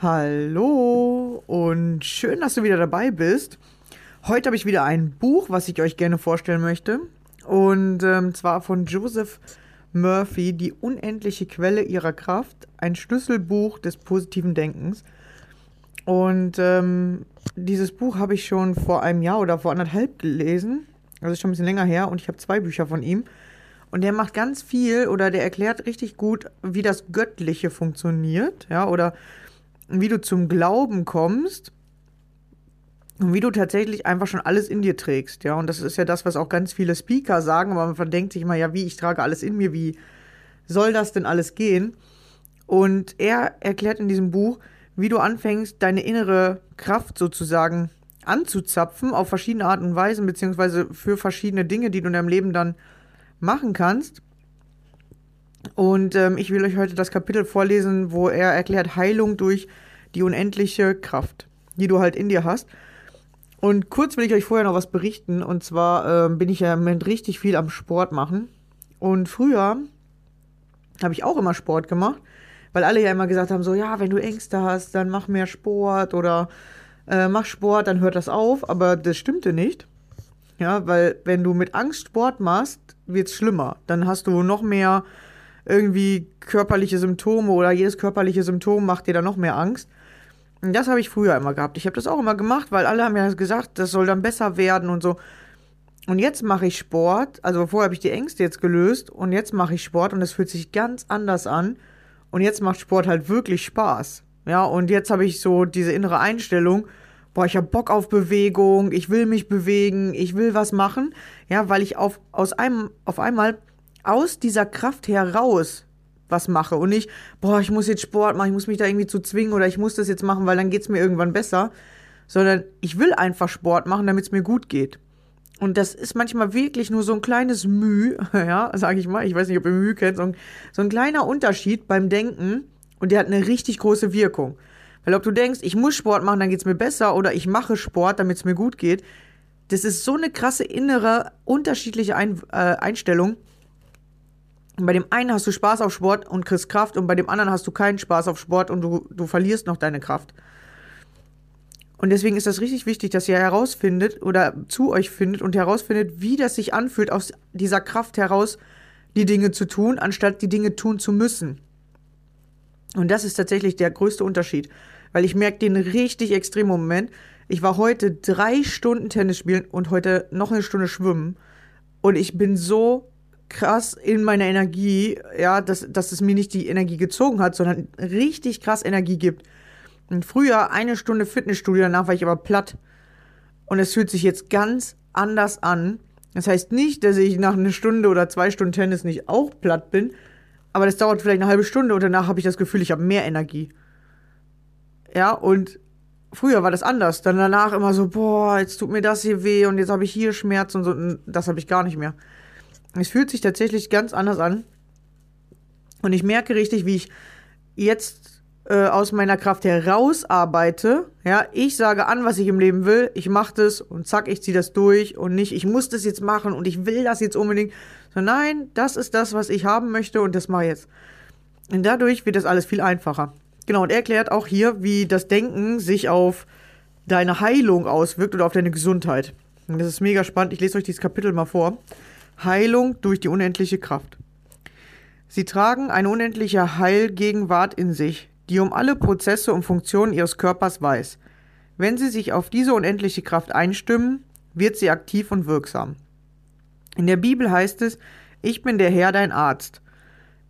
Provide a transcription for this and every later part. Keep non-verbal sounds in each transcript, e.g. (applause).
Hallo und schön, dass du wieder dabei bist. Heute habe ich wieder ein Buch, was ich euch gerne vorstellen möchte. Und ähm, zwar von Joseph Murphy, Die unendliche Quelle ihrer Kraft, ein Schlüsselbuch des positiven Denkens. Und ähm, dieses Buch habe ich schon vor einem Jahr oder vor anderthalb gelesen. Also schon ein bisschen länger her und ich habe zwei Bücher von ihm. Und der macht ganz viel oder der erklärt richtig gut, wie das Göttliche funktioniert, ja, oder wie du zum Glauben kommst und wie du tatsächlich einfach schon alles in dir trägst, ja. Und das ist ja das, was auch ganz viele Speaker sagen, aber man denkt sich mal, ja, wie, ich trage alles in mir, wie soll das denn alles gehen? Und er erklärt in diesem Buch, wie du anfängst, deine innere Kraft sozusagen anzuzapfen auf verschiedene Arten und Weisen, beziehungsweise für verschiedene Dinge, die du in deinem Leben dann machen kannst. Und ähm, ich will euch heute das Kapitel vorlesen, wo er erklärt Heilung durch die unendliche Kraft, die du halt in dir hast. Und kurz will ich euch vorher noch was berichten. Und zwar ähm, bin ich ja im Moment richtig viel am Sport machen. Und früher habe ich auch immer Sport gemacht, weil alle ja immer gesagt haben, so ja, wenn du Ängste hast, dann mach mehr Sport oder äh, mach Sport, dann hört das auf. Aber das stimmte nicht. Ja, weil wenn du mit Angst Sport machst, wird es schlimmer. Dann hast du noch mehr irgendwie körperliche Symptome oder jedes körperliche Symptom macht dir dann noch mehr Angst. Und das habe ich früher immer gehabt. Ich habe das auch immer gemacht, weil alle haben ja gesagt, das soll dann besser werden und so. Und jetzt mache ich Sport. Also vorher habe ich die Ängste jetzt gelöst und jetzt mache ich Sport und es fühlt sich ganz anders an. Und jetzt macht Sport halt wirklich Spaß. Ja, und jetzt habe ich so diese innere Einstellung, boah, ich habe Bock auf Bewegung, ich will mich bewegen, ich will was machen. Ja, weil ich auf, aus einem, auf einmal aus dieser Kraft heraus was mache und nicht, boah, ich muss jetzt Sport machen, ich muss mich da irgendwie zu zwingen oder ich muss das jetzt machen, weil dann geht es mir irgendwann besser, sondern ich will einfach Sport machen, damit es mir gut geht. Und das ist manchmal wirklich nur so ein kleines Mühe, (laughs) ja, sage ich mal, ich weiß nicht, ob ihr Mühe kennt, so ein, so ein kleiner Unterschied beim Denken und der hat eine richtig große Wirkung. Weil ob du denkst, ich muss Sport machen, dann geht es mir besser, oder ich mache Sport, damit es mir gut geht, das ist so eine krasse innere, unterschiedliche Ein äh, Einstellung. Und bei dem einen hast du Spaß auf Sport und kriegst Kraft und bei dem anderen hast du keinen Spaß auf Sport und du, du verlierst noch deine Kraft. Und deswegen ist das richtig wichtig, dass ihr herausfindet oder zu euch findet und herausfindet, wie das sich anfühlt, aus dieser Kraft heraus die Dinge zu tun, anstatt die Dinge tun zu müssen. Und das ist tatsächlich der größte Unterschied, weil ich merke den richtig extremen Moment. Ich war heute drei Stunden Tennis spielen und heute noch eine Stunde schwimmen und ich bin so krass in meiner Energie, ja, dass, dass es mir nicht die Energie gezogen hat, sondern richtig krass Energie gibt. Und früher eine Stunde Fitnessstudio, danach war ich aber platt. Und es fühlt sich jetzt ganz anders an. Das heißt nicht, dass ich nach einer Stunde oder zwei Stunden Tennis nicht auch platt bin, aber das dauert vielleicht eine halbe Stunde und danach habe ich das Gefühl, ich habe mehr Energie. Ja, und früher war das anders. Dann danach immer so, boah, jetzt tut mir das hier weh und jetzt habe ich hier Schmerzen und so. Und das habe ich gar nicht mehr. Es fühlt sich tatsächlich ganz anders an. Und ich merke richtig, wie ich jetzt äh, aus meiner Kraft heraus arbeite. Ja, ich sage an, was ich im Leben will. Ich mache das und zack, ich ziehe das durch und nicht, ich muss das jetzt machen und ich will das jetzt unbedingt. So, nein, das ist das, was ich haben möchte und das mache ich jetzt. Und dadurch wird das alles viel einfacher. Genau, und er erklärt auch hier, wie das Denken sich auf deine Heilung auswirkt oder auf deine Gesundheit. Und das ist mega spannend. Ich lese euch dieses Kapitel mal vor. Heilung durch die unendliche Kraft. Sie tragen eine unendliche Heilgegenwart in sich, die um alle Prozesse und Funktionen ihres Körpers weiß. Wenn sie sich auf diese unendliche Kraft einstimmen, wird sie aktiv und wirksam. In der Bibel heißt es, ich bin der Herr, dein Arzt.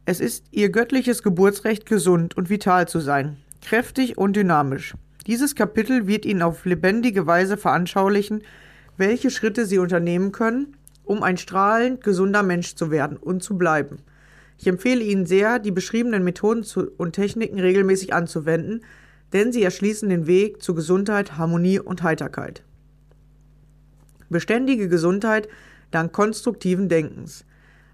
Es ist ihr göttliches Geburtsrecht, gesund und vital zu sein, kräftig und dynamisch. Dieses Kapitel wird Ihnen auf lebendige Weise veranschaulichen, welche Schritte Sie unternehmen können, um ein strahlend gesunder Mensch zu werden und zu bleiben. Ich empfehle Ihnen sehr, die beschriebenen Methoden und Techniken regelmäßig anzuwenden, denn sie erschließen den Weg zu Gesundheit, Harmonie und Heiterkeit. Beständige Gesundheit dank konstruktiven Denkens.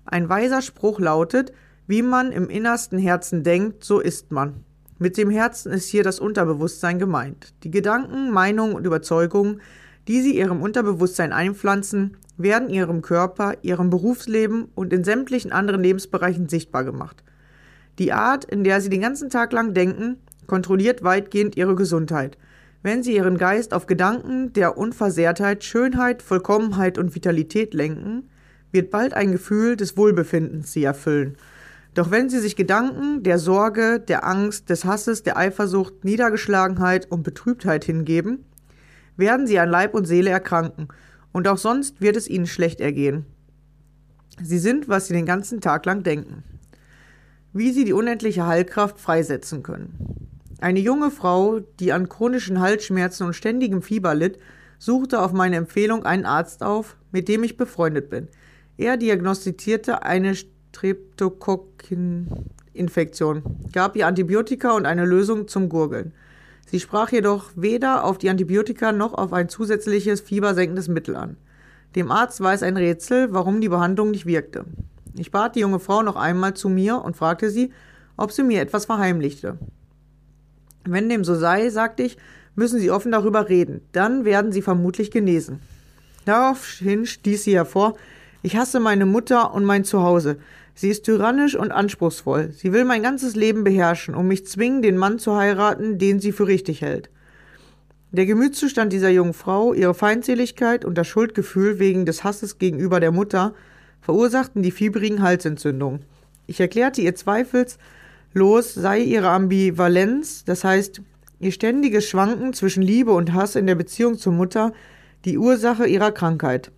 Ein weiser Spruch lautet, wie man im innersten Herzen denkt, so ist man. Mit dem Herzen ist hier das Unterbewusstsein gemeint. Die Gedanken, Meinungen und Überzeugungen, die sie ihrem Unterbewusstsein einpflanzen, werden ihrem Körper, ihrem Berufsleben und in sämtlichen anderen Lebensbereichen sichtbar gemacht. Die Art, in der sie den ganzen Tag lang denken, kontrolliert weitgehend ihre Gesundheit. Wenn sie ihren Geist auf Gedanken der Unversehrtheit, Schönheit, Vollkommenheit und Vitalität lenken, wird bald ein Gefühl des Wohlbefindens sie erfüllen. Doch wenn sie sich Gedanken der Sorge, der Angst, des Hasses, der Eifersucht, Niedergeschlagenheit und Betrübtheit hingeben, werden sie an Leib und Seele erkranken und auch sonst wird es ihnen schlecht ergehen. Sie sind, was sie den ganzen Tag lang denken. Wie sie die unendliche Heilkraft freisetzen können. Eine junge Frau, die an chronischen Halsschmerzen und ständigem Fieber litt, suchte auf meine Empfehlung einen Arzt auf, mit dem ich befreundet bin. Er diagnostizierte eine Streptokokkin-Infektion, gab ihr Antibiotika und eine Lösung zum Gurgeln. Sie sprach jedoch weder auf die Antibiotika noch auf ein zusätzliches fiebersenkendes Mittel an. Dem Arzt war es ein Rätsel, warum die Behandlung nicht wirkte. Ich bat die junge Frau noch einmal zu mir und fragte sie, ob sie mir etwas verheimlichte. Wenn dem so sei, sagte ich, müssen Sie offen darüber reden, dann werden Sie vermutlich genesen. Daraufhin stieß sie hervor, ich hasse meine Mutter und mein Zuhause. Sie ist tyrannisch und anspruchsvoll. Sie will mein ganzes Leben beherrschen und mich zwingen, den Mann zu heiraten, den sie für richtig hält. Der Gemütszustand dieser jungen Frau, ihre Feindseligkeit und das Schuldgefühl wegen des Hasses gegenüber der Mutter verursachten die fiebrigen Halsentzündungen. Ich erklärte ihr zweifelslos sei ihre Ambivalenz, das heißt ihr ständiges Schwanken zwischen Liebe und Hass in der Beziehung zur Mutter, die Ursache ihrer Krankheit.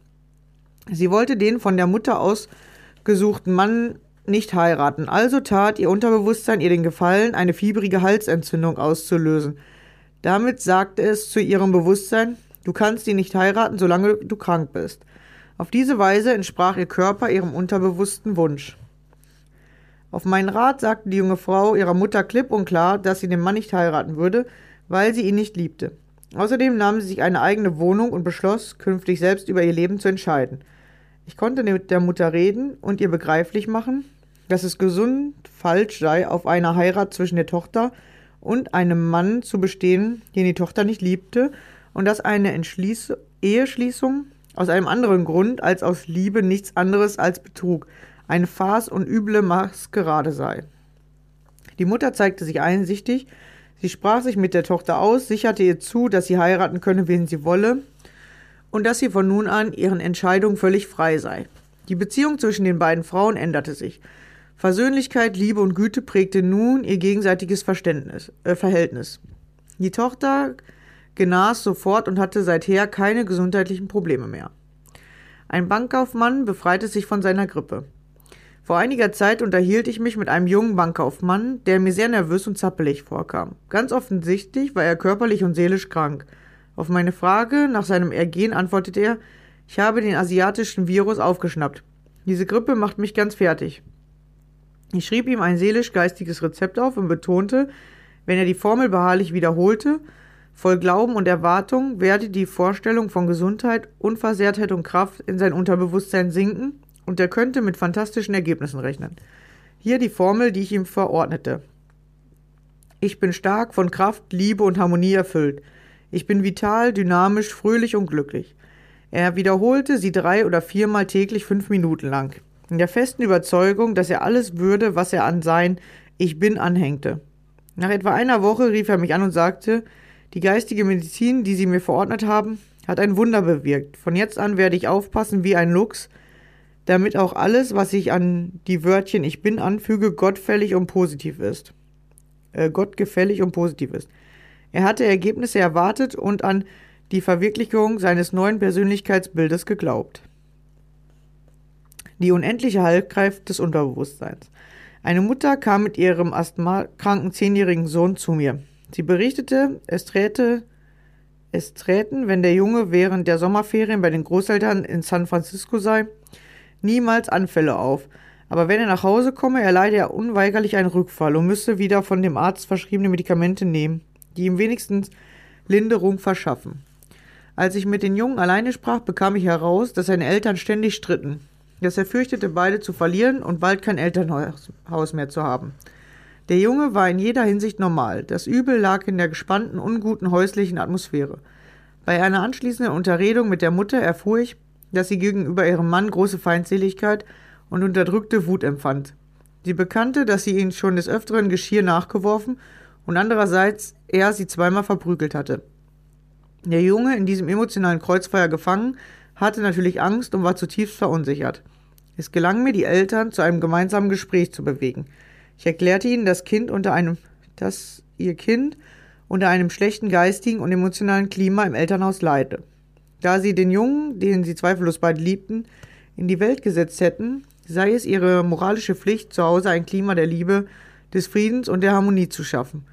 Sie wollte den von der Mutter aus gesuchten Mann nicht heiraten. Also tat ihr Unterbewusstsein ihr den Gefallen, eine fiebrige Halsentzündung auszulösen. Damit sagte es zu ihrem Bewusstsein, du kannst ihn nicht heiraten, solange du krank bist. Auf diese Weise entsprach ihr Körper ihrem unterbewussten Wunsch. Auf meinen Rat sagte die junge Frau ihrer Mutter klipp und klar, dass sie den Mann nicht heiraten würde, weil sie ihn nicht liebte. Außerdem nahm sie sich eine eigene Wohnung und beschloss, künftig selbst über ihr Leben zu entscheiden. Ich konnte mit der Mutter reden und ihr begreiflich machen, dass es gesund falsch sei, auf eine Heirat zwischen der Tochter und einem Mann zu bestehen, den die Tochter nicht liebte, und dass eine Entschließ Eheschließung aus einem anderen Grund als aus Liebe nichts anderes als Betrug, eine Farce und üble Maskerade sei. Die Mutter zeigte sich einsichtig, sie sprach sich mit der Tochter aus, sicherte ihr zu, dass sie heiraten könne, wen sie wolle, und dass sie von nun an ihren Entscheidungen völlig frei sei. Die Beziehung zwischen den beiden Frauen änderte sich. Versöhnlichkeit, Liebe und Güte prägte nun ihr gegenseitiges Verständnis, äh, Verhältnis. Die Tochter genas sofort und hatte seither keine gesundheitlichen Probleme mehr. Ein Bankkaufmann befreite sich von seiner Grippe. Vor einiger Zeit unterhielt ich mich mit einem jungen Bankkaufmann, der mir sehr nervös und zappelig vorkam. Ganz offensichtlich war er körperlich und seelisch krank. Auf meine Frage nach seinem Ergehen antwortete er, ich habe den asiatischen Virus aufgeschnappt. Diese Grippe macht mich ganz fertig. Ich schrieb ihm ein seelisch-geistiges Rezept auf und betonte, wenn er die Formel beharrlich wiederholte, voll Glauben und Erwartung werde die Vorstellung von Gesundheit, Unversehrtheit und Kraft in sein Unterbewusstsein sinken und er könnte mit fantastischen Ergebnissen rechnen. Hier die Formel, die ich ihm verordnete. Ich bin stark, von Kraft, Liebe und Harmonie erfüllt. Ich bin vital, dynamisch, fröhlich und glücklich. Er wiederholte sie drei oder viermal täglich fünf Minuten lang, in der festen Überzeugung, dass er alles würde, was er an sein Ich bin anhängte. Nach etwa einer Woche rief er mich an und sagte, die geistige Medizin, die Sie mir verordnet haben, hat ein Wunder bewirkt. Von jetzt an werde ich aufpassen wie ein Luchs, damit auch alles, was ich an die Wörtchen Ich bin anfüge, gottfällig und positiv ist. Äh, gottgefällig und positiv ist. Er hatte Ergebnisse erwartet und an die Verwirklichung seines neuen Persönlichkeitsbildes geglaubt. Die unendliche Heilkraft des Unterbewusstseins. Eine Mutter kam mit ihrem asthmakranken zehnjährigen Sohn zu mir. Sie berichtete, es träte es träten, wenn der Junge während der Sommerferien bei den Großeltern in San Francisco sei, niemals Anfälle auf. Aber wenn er nach Hause komme, erleide er unweigerlich einen Rückfall und müsse wieder von dem Arzt verschriebene Medikamente nehmen, die ihm wenigstens Linderung verschaffen. Als ich mit den Jungen alleine sprach, bekam ich heraus, dass seine Eltern ständig stritten, dass er fürchtete, beide zu verlieren und bald kein Elternhaus mehr zu haben. Der Junge war in jeder Hinsicht normal. Das Übel lag in der gespannten, unguten häuslichen Atmosphäre. Bei einer anschließenden Unterredung mit der Mutter erfuhr ich, dass sie gegenüber ihrem Mann große Feindseligkeit und unterdrückte Wut empfand. Sie bekannte, dass sie ihn schon des Öfteren Geschirr nachgeworfen und andererseits er sie zweimal verprügelt hatte. Der Junge, in diesem emotionalen Kreuzfeuer gefangen, hatte natürlich Angst und war zutiefst verunsichert. Es gelang mir, die Eltern zu einem gemeinsamen Gespräch zu bewegen. Ich erklärte ihnen, das Kind unter einem, dass ihr Kind unter einem schlechten geistigen und emotionalen Klima im Elternhaus leide. Da sie den Jungen, den sie zweifellos beide liebten, in die Welt gesetzt hätten, sei es ihre moralische Pflicht, zu Hause ein Klima der Liebe, des Friedens und der Harmonie zu schaffen.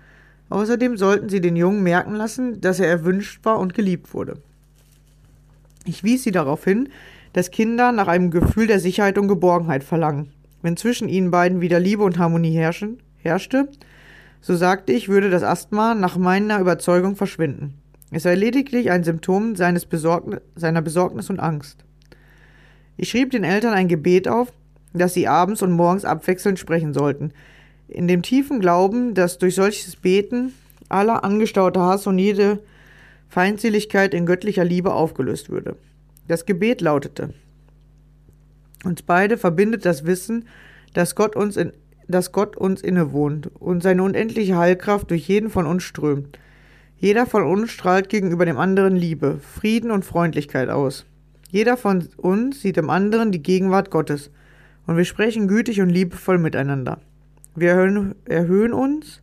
Außerdem sollten sie den Jungen merken lassen, dass er erwünscht war und geliebt wurde. Ich wies sie darauf hin, dass Kinder nach einem Gefühl der Sicherheit und Geborgenheit verlangen. Wenn zwischen ihnen beiden wieder Liebe und Harmonie herrschen, herrschte, so sagte ich, würde das Asthma nach meiner Überzeugung verschwinden. Es sei lediglich ein Symptom seines Besorgn seiner Besorgnis und Angst. Ich schrieb den Eltern ein Gebet auf, das sie abends und morgens abwechselnd sprechen sollten, in dem tiefen Glauben, dass durch solches Beten aller angestaute Hass und jede Feindseligkeit in göttlicher Liebe aufgelöst würde. Das Gebet lautete uns beide verbindet das Wissen, dass Gott uns, in, dass Gott uns innewohnt und seine unendliche Heilkraft durch jeden von uns strömt. Jeder von uns strahlt gegenüber dem anderen Liebe, Frieden und Freundlichkeit aus. Jeder von uns sieht im anderen die Gegenwart Gottes und wir sprechen gütig und liebevoll miteinander. Wir erhöhen, uns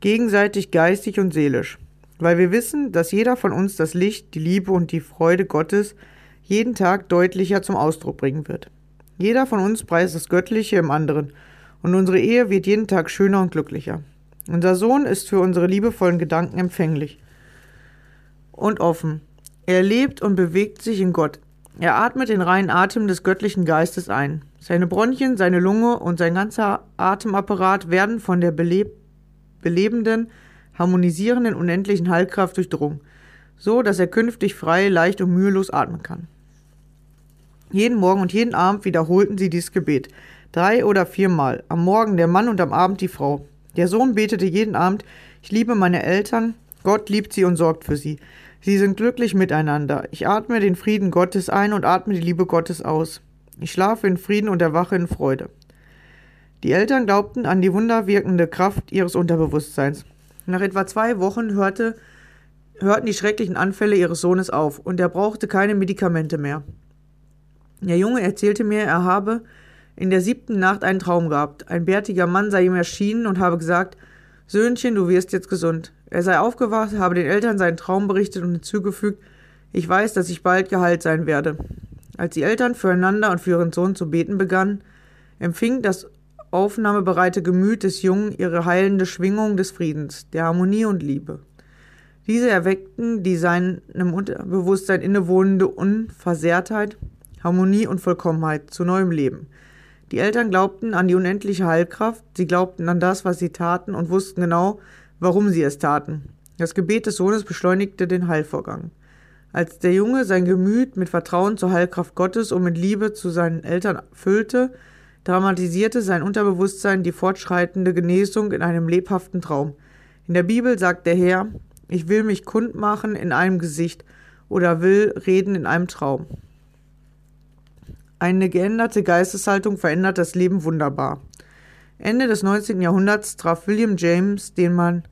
gegenseitig geistig und seelisch, weil wir wissen, dass jeder von uns das Licht, die Liebe und die Freude Gottes jeden Tag deutlicher zum Ausdruck bringen wird. Jeder von uns preist das Göttliche im anderen, und unsere Ehe wird jeden Tag schöner und glücklicher. Unser Sohn ist für unsere liebevollen Gedanken empfänglich und offen. Er lebt und bewegt sich in Gott. Er atmet den reinen Atem des göttlichen Geistes ein. Seine Bronchien, seine Lunge und sein ganzer Atemapparat werden von der beleb belebenden, harmonisierenden, unendlichen Heilkraft durchdrungen, so dass er künftig frei, leicht und mühelos atmen kann. Jeden Morgen und jeden Abend wiederholten sie dieses Gebet, drei oder viermal, am Morgen der Mann und am Abend die Frau. Der Sohn betete jeden Abend, ich liebe meine Eltern, Gott liebt sie und sorgt für sie. Sie sind glücklich miteinander. Ich atme den Frieden Gottes ein und atme die Liebe Gottes aus. Ich schlafe in Frieden und erwache in Freude. Die Eltern glaubten an die wunderwirkende Kraft ihres Unterbewusstseins. Nach etwa zwei Wochen hörte, hörten die schrecklichen Anfälle ihres Sohnes auf und er brauchte keine Medikamente mehr. Der Junge erzählte mir, er habe in der siebten Nacht einen Traum gehabt. Ein bärtiger Mann sei ihm erschienen und habe gesagt, Söhnchen, du wirst jetzt gesund. Er sei aufgewacht, habe den Eltern seinen Traum berichtet und hinzugefügt, ich weiß, dass ich bald geheilt sein werde. Als die Eltern füreinander und für ihren Sohn zu beten begannen, empfing das aufnahmebereite Gemüt des Jungen ihre heilende Schwingung des Friedens, der Harmonie und Liebe. Diese erweckten die seinem Unterbewusstsein innewohnende Unversehrtheit, Harmonie und Vollkommenheit zu neuem Leben. Die Eltern glaubten an die unendliche Heilkraft, sie glaubten an das, was sie taten und wussten genau, warum sie es taten. Das Gebet des Sohnes beschleunigte den Heilvorgang. Als der Junge sein Gemüt mit Vertrauen zur Heilkraft Gottes und mit Liebe zu seinen Eltern füllte, dramatisierte sein Unterbewusstsein die fortschreitende Genesung in einem lebhaften Traum. In der Bibel sagt der Herr, ich will mich kundmachen in einem Gesicht oder will reden in einem Traum. Eine geänderte Geisteshaltung verändert das Leben wunderbar. Ende des 19. Jahrhunderts traf William James, den man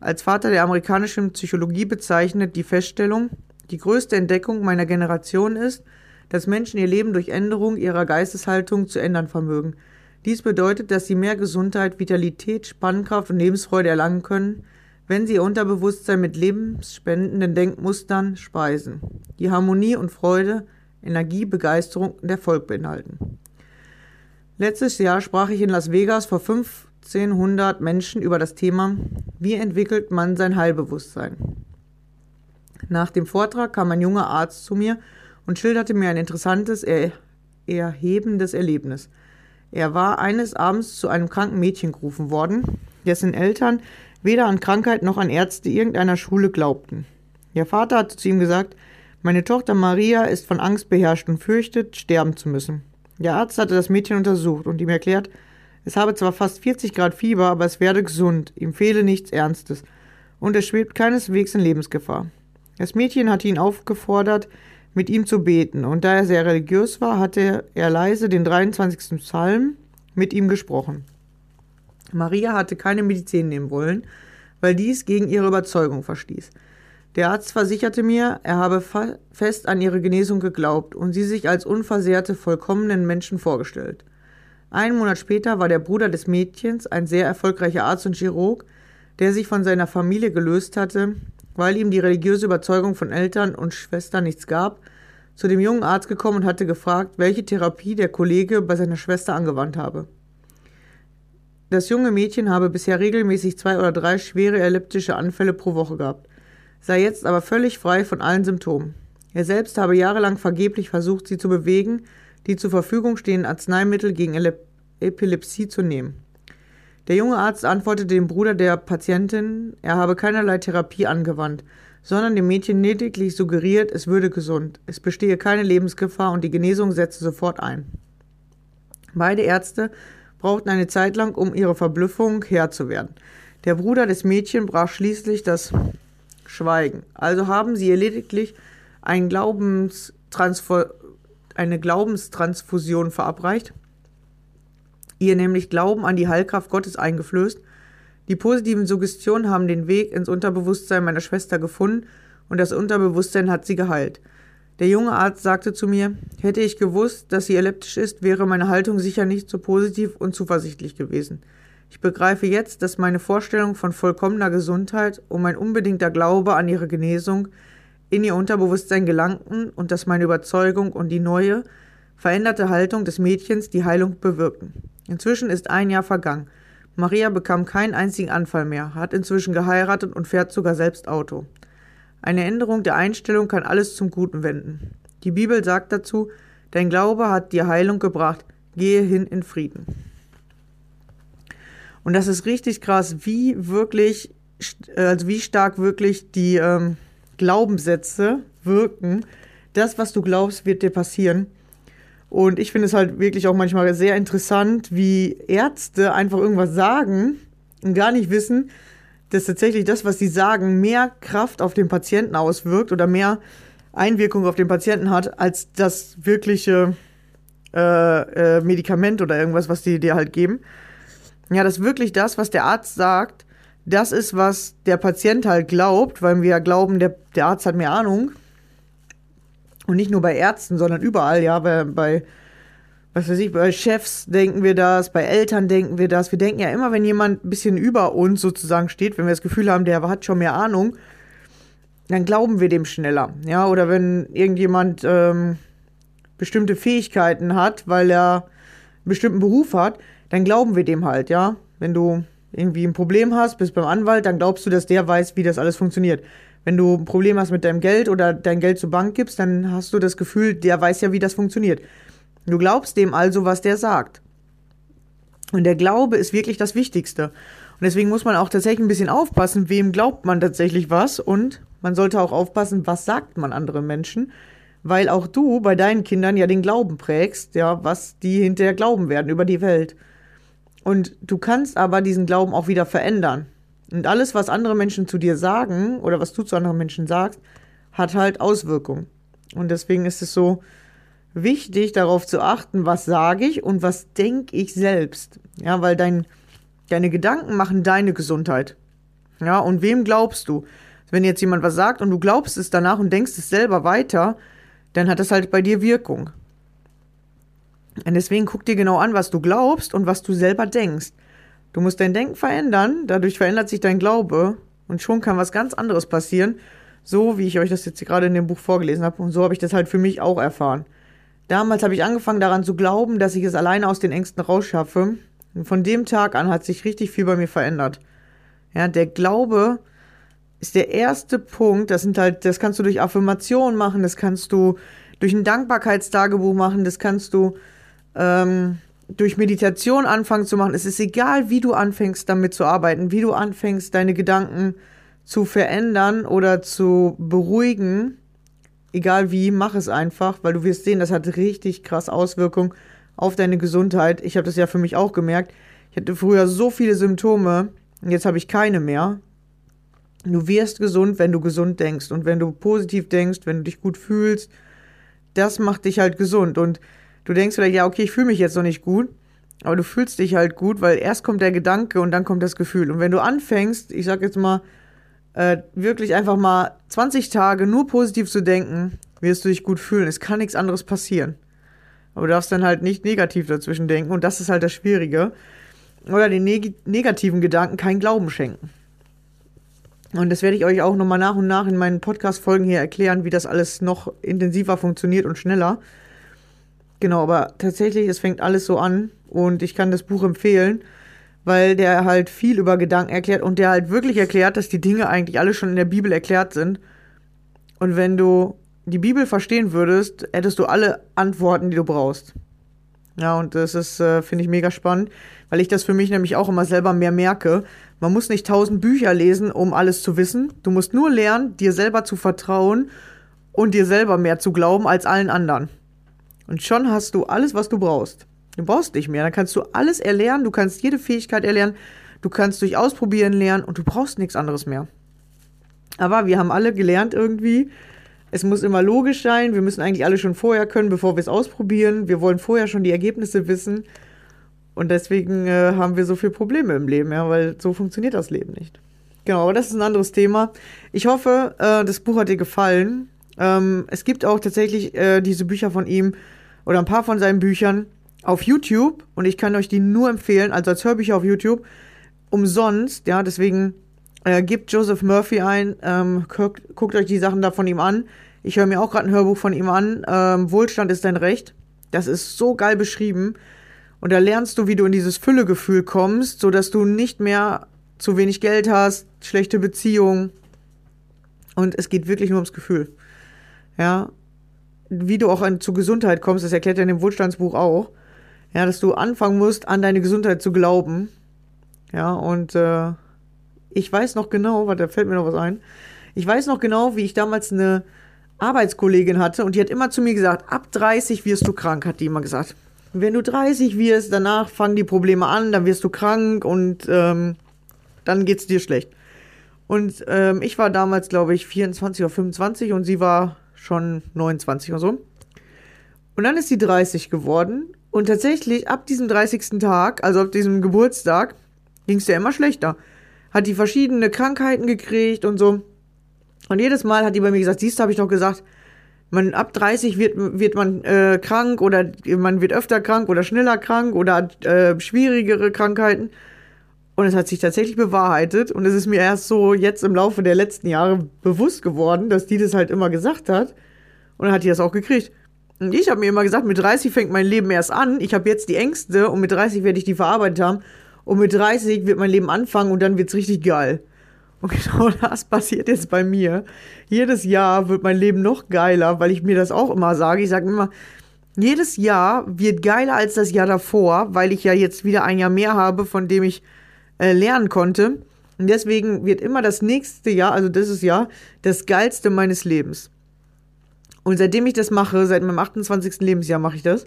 als Vater der amerikanischen Psychologie bezeichnet, die Feststellung, die größte Entdeckung meiner Generation ist, dass Menschen ihr Leben durch Änderung ihrer Geisteshaltung zu ändern vermögen. Dies bedeutet, dass sie mehr Gesundheit, Vitalität, Spannkraft und Lebensfreude erlangen können, wenn sie ihr Unterbewusstsein mit lebensspendenden Denkmustern speisen, die Harmonie und Freude Energie, Begeisterung und Erfolg beinhalten. Letztes Jahr sprach ich in Las Vegas vor 1500 Menschen über das Thema Wie entwickelt man sein Heilbewusstsein? Nach dem Vortrag kam ein junger Arzt zu mir und schilderte mir ein interessantes, er erhebendes Erlebnis. Er war eines Abends zu einem kranken Mädchen gerufen worden, dessen Eltern weder an Krankheit noch an Ärzte irgendeiner Schule glaubten. Ihr Vater hatte zu ihm gesagt, meine Tochter Maria ist von Angst beherrscht und fürchtet, sterben zu müssen. Der Arzt hatte das Mädchen untersucht und ihm erklärt, es habe zwar fast 40 Grad Fieber, aber es werde gesund, ihm fehle nichts Ernstes und es schwebt keineswegs in Lebensgefahr. Das Mädchen hatte ihn aufgefordert, mit ihm zu beten, und da er sehr religiös war, hatte er leise den 23. Psalm mit ihm gesprochen. Maria hatte keine Medizin nehmen wollen, weil dies gegen ihre Überzeugung verstieß. Der Arzt versicherte mir, er habe fest an ihre Genesung geglaubt und sie sich als unversehrte, vollkommenen Menschen vorgestellt. Einen Monat später war der Bruder des Mädchens, ein sehr erfolgreicher Arzt und Chirurg, der sich von seiner Familie gelöst hatte, weil ihm die religiöse Überzeugung von Eltern und Schwestern nichts gab, zu dem jungen Arzt gekommen und hatte gefragt, welche Therapie der Kollege bei seiner Schwester angewandt habe. Das junge Mädchen habe bisher regelmäßig zwei oder drei schwere elliptische Anfälle pro Woche gehabt sei jetzt aber völlig frei von allen Symptomen. Er selbst habe jahrelang vergeblich versucht, sie zu bewegen, die zur Verfügung stehenden Arzneimittel gegen Epilepsie zu nehmen. Der junge Arzt antwortete dem Bruder der Patientin, er habe keinerlei Therapie angewandt, sondern dem Mädchen lediglich suggeriert, es würde gesund, es bestehe keine Lebensgefahr und die Genesung setze sofort ein. Beide Ärzte brauchten eine Zeit lang, um ihre Verblüffung Herr zu werden. Der Bruder des Mädchen brach schließlich das Schweigen. Also haben sie ihr lediglich ein eine Glaubenstransfusion verabreicht, ihr nämlich Glauben an die Heilkraft Gottes eingeflößt. Die positiven Suggestionen haben den Weg ins Unterbewusstsein meiner Schwester gefunden und das Unterbewusstsein hat sie geheilt. Der junge Arzt sagte zu mir, hätte ich gewusst, dass sie elliptisch ist, wäre meine Haltung sicher nicht so positiv und zuversichtlich gewesen. Ich begreife jetzt, dass meine Vorstellung von vollkommener Gesundheit und mein unbedingter Glaube an ihre Genesung in ihr Unterbewusstsein gelangten und dass meine Überzeugung und die neue, veränderte Haltung des Mädchens die Heilung bewirkten. Inzwischen ist ein Jahr vergangen. Maria bekam keinen einzigen Anfall mehr, hat inzwischen geheiratet und fährt sogar selbst Auto. Eine Änderung der Einstellung kann alles zum Guten wenden. Die Bibel sagt dazu, dein Glaube hat dir Heilung gebracht, gehe hin in Frieden. Und das ist richtig krass, wie wirklich, also wie stark wirklich die ähm, Glaubenssätze wirken. Das, was du glaubst, wird dir passieren. Und ich finde es halt wirklich auch manchmal sehr interessant, wie Ärzte einfach irgendwas sagen und gar nicht wissen, dass tatsächlich das, was sie sagen, mehr Kraft auf den Patienten auswirkt oder mehr Einwirkung auf den Patienten hat, als das wirkliche äh, äh, Medikament oder irgendwas, was die dir halt geben. Ja, das ist wirklich das, was der Arzt sagt, das ist, was der Patient halt glaubt, weil wir ja glauben, der, der Arzt hat mehr Ahnung. Und nicht nur bei Ärzten, sondern überall, ja, bei, bei, was weiß ich, bei Chefs denken wir das, bei Eltern denken wir das. Wir denken ja immer, wenn jemand ein bisschen über uns sozusagen steht, wenn wir das Gefühl haben, der hat schon mehr Ahnung, dann glauben wir dem schneller. Ja, oder wenn irgendjemand ähm, bestimmte Fähigkeiten hat, weil er einen bestimmten Beruf hat, dann glauben wir dem halt, ja. Wenn du irgendwie ein Problem hast, bist beim Anwalt, dann glaubst du, dass der weiß, wie das alles funktioniert. Wenn du ein Problem hast mit deinem Geld oder dein Geld zur Bank gibst, dann hast du das Gefühl, der weiß ja, wie das funktioniert. Du glaubst dem also, was der sagt. Und der Glaube ist wirklich das Wichtigste. Und deswegen muss man auch tatsächlich ein bisschen aufpassen, wem glaubt man tatsächlich was. Und man sollte auch aufpassen, was sagt man anderen Menschen. Weil auch du bei deinen Kindern ja den Glauben prägst, ja, was die hinterher glauben werden über die Welt. Und du kannst aber diesen Glauben auch wieder verändern. Und alles, was andere Menschen zu dir sagen oder was du zu anderen Menschen sagst, hat halt Auswirkungen. Und deswegen ist es so wichtig, darauf zu achten, was sage ich und was denke ich selbst. Ja, weil dein, deine Gedanken machen deine Gesundheit. Ja, und wem glaubst du? Wenn jetzt jemand was sagt und du glaubst es danach und denkst es selber weiter, dann hat das halt bei dir Wirkung. Und deswegen guck dir genau an, was du glaubst und was du selber denkst. Du musst dein Denken verändern, dadurch verändert sich dein Glaube und schon kann was ganz anderes passieren, so wie ich euch das jetzt gerade in dem Buch vorgelesen habe und so habe ich das halt für mich auch erfahren. Damals habe ich angefangen daran zu glauben, dass ich es alleine aus den Ängsten rausschaffe und von dem Tag an hat sich richtig viel bei mir verändert. Ja, der Glaube ist der erste Punkt, das sind halt, das kannst du durch Affirmationen machen, das kannst du durch ein Dankbarkeitstagebuch machen, das kannst du ähm, durch Meditation anfangen zu machen. Es ist egal, wie du anfängst damit zu arbeiten, wie du anfängst, deine Gedanken zu verändern oder zu beruhigen. Egal wie, mach es einfach, weil du wirst sehen, das hat richtig krass Auswirkungen auf deine Gesundheit. Ich habe das ja für mich auch gemerkt. Ich hatte früher so viele Symptome und jetzt habe ich keine mehr. Du wirst gesund, wenn du gesund denkst und wenn du positiv denkst, wenn du dich gut fühlst. Das macht dich halt gesund und Du denkst vielleicht, ja, okay, ich fühle mich jetzt noch nicht gut, aber du fühlst dich halt gut, weil erst kommt der Gedanke und dann kommt das Gefühl. Und wenn du anfängst, ich sag jetzt mal, äh, wirklich einfach mal 20 Tage nur positiv zu denken, wirst du dich gut fühlen. Es kann nichts anderes passieren. Aber du darfst dann halt nicht negativ dazwischen denken und das ist halt das Schwierige. Oder den neg negativen Gedanken keinen Glauben schenken. Und das werde ich euch auch nochmal nach und nach in meinen Podcast-Folgen hier erklären, wie das alles noch intensiver funktioniert und schneller. Genau, aber tatsächlich, es fängt alles so an und ich kann das Buch empfehlen, weil der halt viel über Gedanken erklärt und der halt wirklich erklärt, dass die Dinge eigentlich alle schon in der Bibel erklärt sind. Und wenn du die Bibel verstehen würdest, hättest du alle Antworten, die du brauchst. Ja, und das ist, äh, finde ich, mega spannend, weil ich das für mich nämlich auch immer selber mehr merke. Man muss nicht tausend Bücher lesen, um alles zu wissen. Du musst nur lernen, dir selber zu vertrauen und dir selber mehr zu glauben als allen anderen. Und schon hast du alles, was du brauchst. Du brauchst nicht mehr. Dann kannst du alles erlernen, du kannst jede Fähigkeit erlernen, du kannst durch Ausprobieren lernen und du brauchst nichts anderes mehr. Aber wir haben alle gelernt irgendwie, es muss immer logisch sein, wir müssen eigentlich alle schon vorher können, bevor wir es ausprobieren. Wir wollen vorher schon die Ergebnisse wissen. Und deswegen äh, haben wir so viele Probleme im Leben, ja, weil so funktioniert das Leben nicht. Genau, aber das ist ein anderes Thema. Ich hoffe, äh, das Buch hat dir gefallen. Ähm, es gibt auch tatsächlich äh, diese Bücher von ihm oder ein paar von seinen Büchern auf YouTube und ich kann euch die nur empfehlen, also als Hörbücher auf YouTube, umsonst, ja, deswegen äh, gebt Joseph Murphy ein, ähm, guckt, guckt, euch die Sachen da von ihm an. Ich höre mir auch gerade ein Hörbuch von ihm an, ähm, Wohlstand ist dein Recht. Das ist so geil beschrieben und da lernst du, wie du in dieses Füllegefühl kommst, sodass du nicht mehr zu wenig Geld hast, schlechte Beziehungen und es geht wirklich nur ums Gefühl. Ja, wie du auch an, zu Gesundheit kommst, das erklärt er in dem Wohlstandsbuch auch. Ja, dass du anfangen musst, an deine Gesundheit zu glauben. Ja, und äh, ich weiß noch genau, warte, da fällt mir noch was ein. Ich weiß noch genau, wie ich damals eine Arbeitskollegin hatte und die hat immer zu mir gesagt, ab 30 wirst du krank, hat die immer gesagt. Wenn du 30 wirst, danach fangen die Probleme an, dann wirst du krank und ähm, dann geht's dir schlecht. Und ähm, ich war damals, glaube ich, 24 oder 25 und sie war schon 29 oder so. Und dann ist sie 30 geworden. Und tatsächlich ab diesem 30. Tag, also ab diesem Geburtstag, ging es ja immer schlechter. Hat die verschiedene Krankheiten gekriegt und so. Und jedes Mal hat die bei mir gesagt, siehst du, habe ich doch gesagt, man ab 30 wird, wird man äh, krank oder man wird öfter krank oder schneller krank oder hat äh, schwierigere Krankheiten. Und es hat sich tatsächlich bewahrheitet. Und es ist mir erst so jetzt im Laufe der letzten Jahre bewusst geworden, dass die das halt immer gesagt hat. Und dann hat die das auch gekriegt. Und ich habe mir immer gesagt, mit 30 fängt mein Leben erst an. Ich habe jetzt die Ängste und mit 30 werde ich die verarbeitet haben. Und mit 30 wird mein Leben anfangen und dann wird es richtig geil. Und (laughs) genau das passiert jetzt bei mir. Jedes Jahr wird mein Leben noch geiler, weil ich mir das auch immer sage. Ich sage immer, jedes Jahr wird geiler als das Jahr davor, weil ich ja jetzt wieder ein Jahr mehr habe, von dem ich äh, lernen konnte. Und deswegen wird immer das nächste Jahr, also dieses Jahr, das geilste meines Lebens. Und seitdem ich das mache, seit meinem 28. Lebensjahr mache ich das,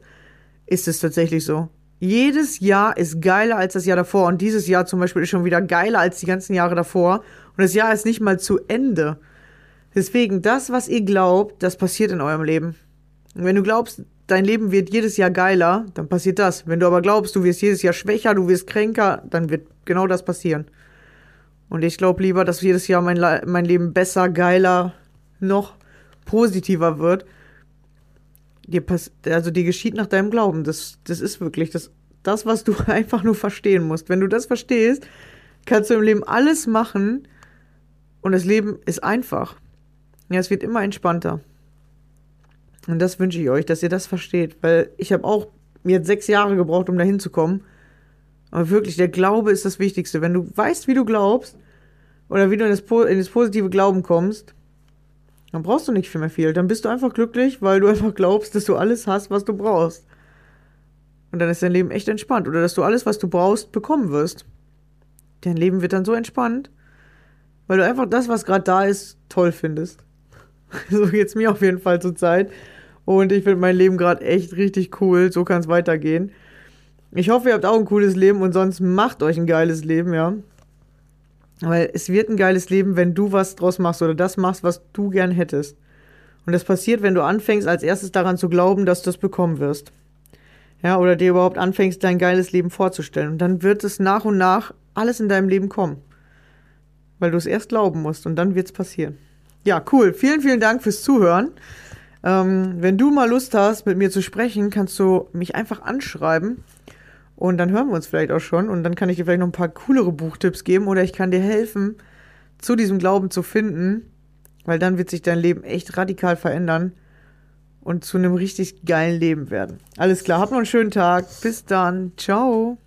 ist es tatsächlich so. Jedes Jahr ist geiler als das Jahr davor. Und dieses Jahr zum Beispiel ist schon wieder geiler als die ganzen Jahre davor. Und das Jahr ist nicht mal zu Ende. Deswegen, das, was ihr glaubt, das passiert in eurem Leben. Und wenn du glaubst, dein Leben wird jedes Jahr geiler, dann passiert das. Wenn du aber glaubst, du wirst jedes Jahr schwächer, du wirst kränker, dann wird genau das passieren. Und ich glaube lieber, dass jedes Jahr mein, mein Leben besser, geiler, noch positiver wird. Dir also dir geschieht nach deinem Glauben. Das, das ist wirklich das, das, was du (laughs) einfach nur verstehen musst. Wenn du das verstehst, kannst du im Leben alles machen und das Leben ist einfach. Ja, es wird immer entspannter. Und das wünsche ich euch, dass ihr das versteht, weil ich habe auch jetzt sechs Jahre gebraucht, um dahin zu kommen. Aber wirklich, der Glaube ist das Wichtigste. Wenn du weißt, wie du glaubst, oder wie du in das, in das positive Glauben kommst, dann brauchst du nicht viel mehr viel. Dann bist du einfach glücklich, weil du einfach glaubst, dass du alles hast, was du brauchst. Und dann ist dein Leben echt entspannt. Oder dass du alles, was du brauchst, bekommen wirst. Dein Leben wird dann so entspannt, weil du einfach das, was gerade da ist, toll findest. (laughs) so geht's mir auf jeden Fall zur Zeit. Und ich finde mein Leben gerade echt richtig cool. So kann es weitergehen. Ich hoffe, ihr habt auch ein cooles Leben und sonst macht euch ein geiles Leben, ja. Weil es wird ein geiles Leben, wenn du was draus machst oder das machst, was du gern hättest. Und das passiert, wenn du anfängst, als erstes daran zu glauben, dass du das bekommen wirst. Ja, oder dir überhaupt anfängst, dein geiles Leben vorzustellen. Und dann wird es nach und nach alles in deinem Leben kommen. Weil du es erst glauben musst und dann wird es passieren. Ja, cool. Vielen, vielen Dank fürs Zuhören. Ähm, wenn du mal Lust hast, mit mir zu sprechen, kannst du mich einfach anschreiben. Und dann hören wir uns vielleicht auch schon. Und dann kann ich dir vielleicht noch ein paar coolere Buchtipps geben oder ich kann dir helfen, zu diesem Glauben zu finden. Weil dann wird sich dein Leben echt radikal verändern und zu einem richtig geilen Leben werden. Alles klar, hab noch einen schönen Tag. Bis dann. Ciao.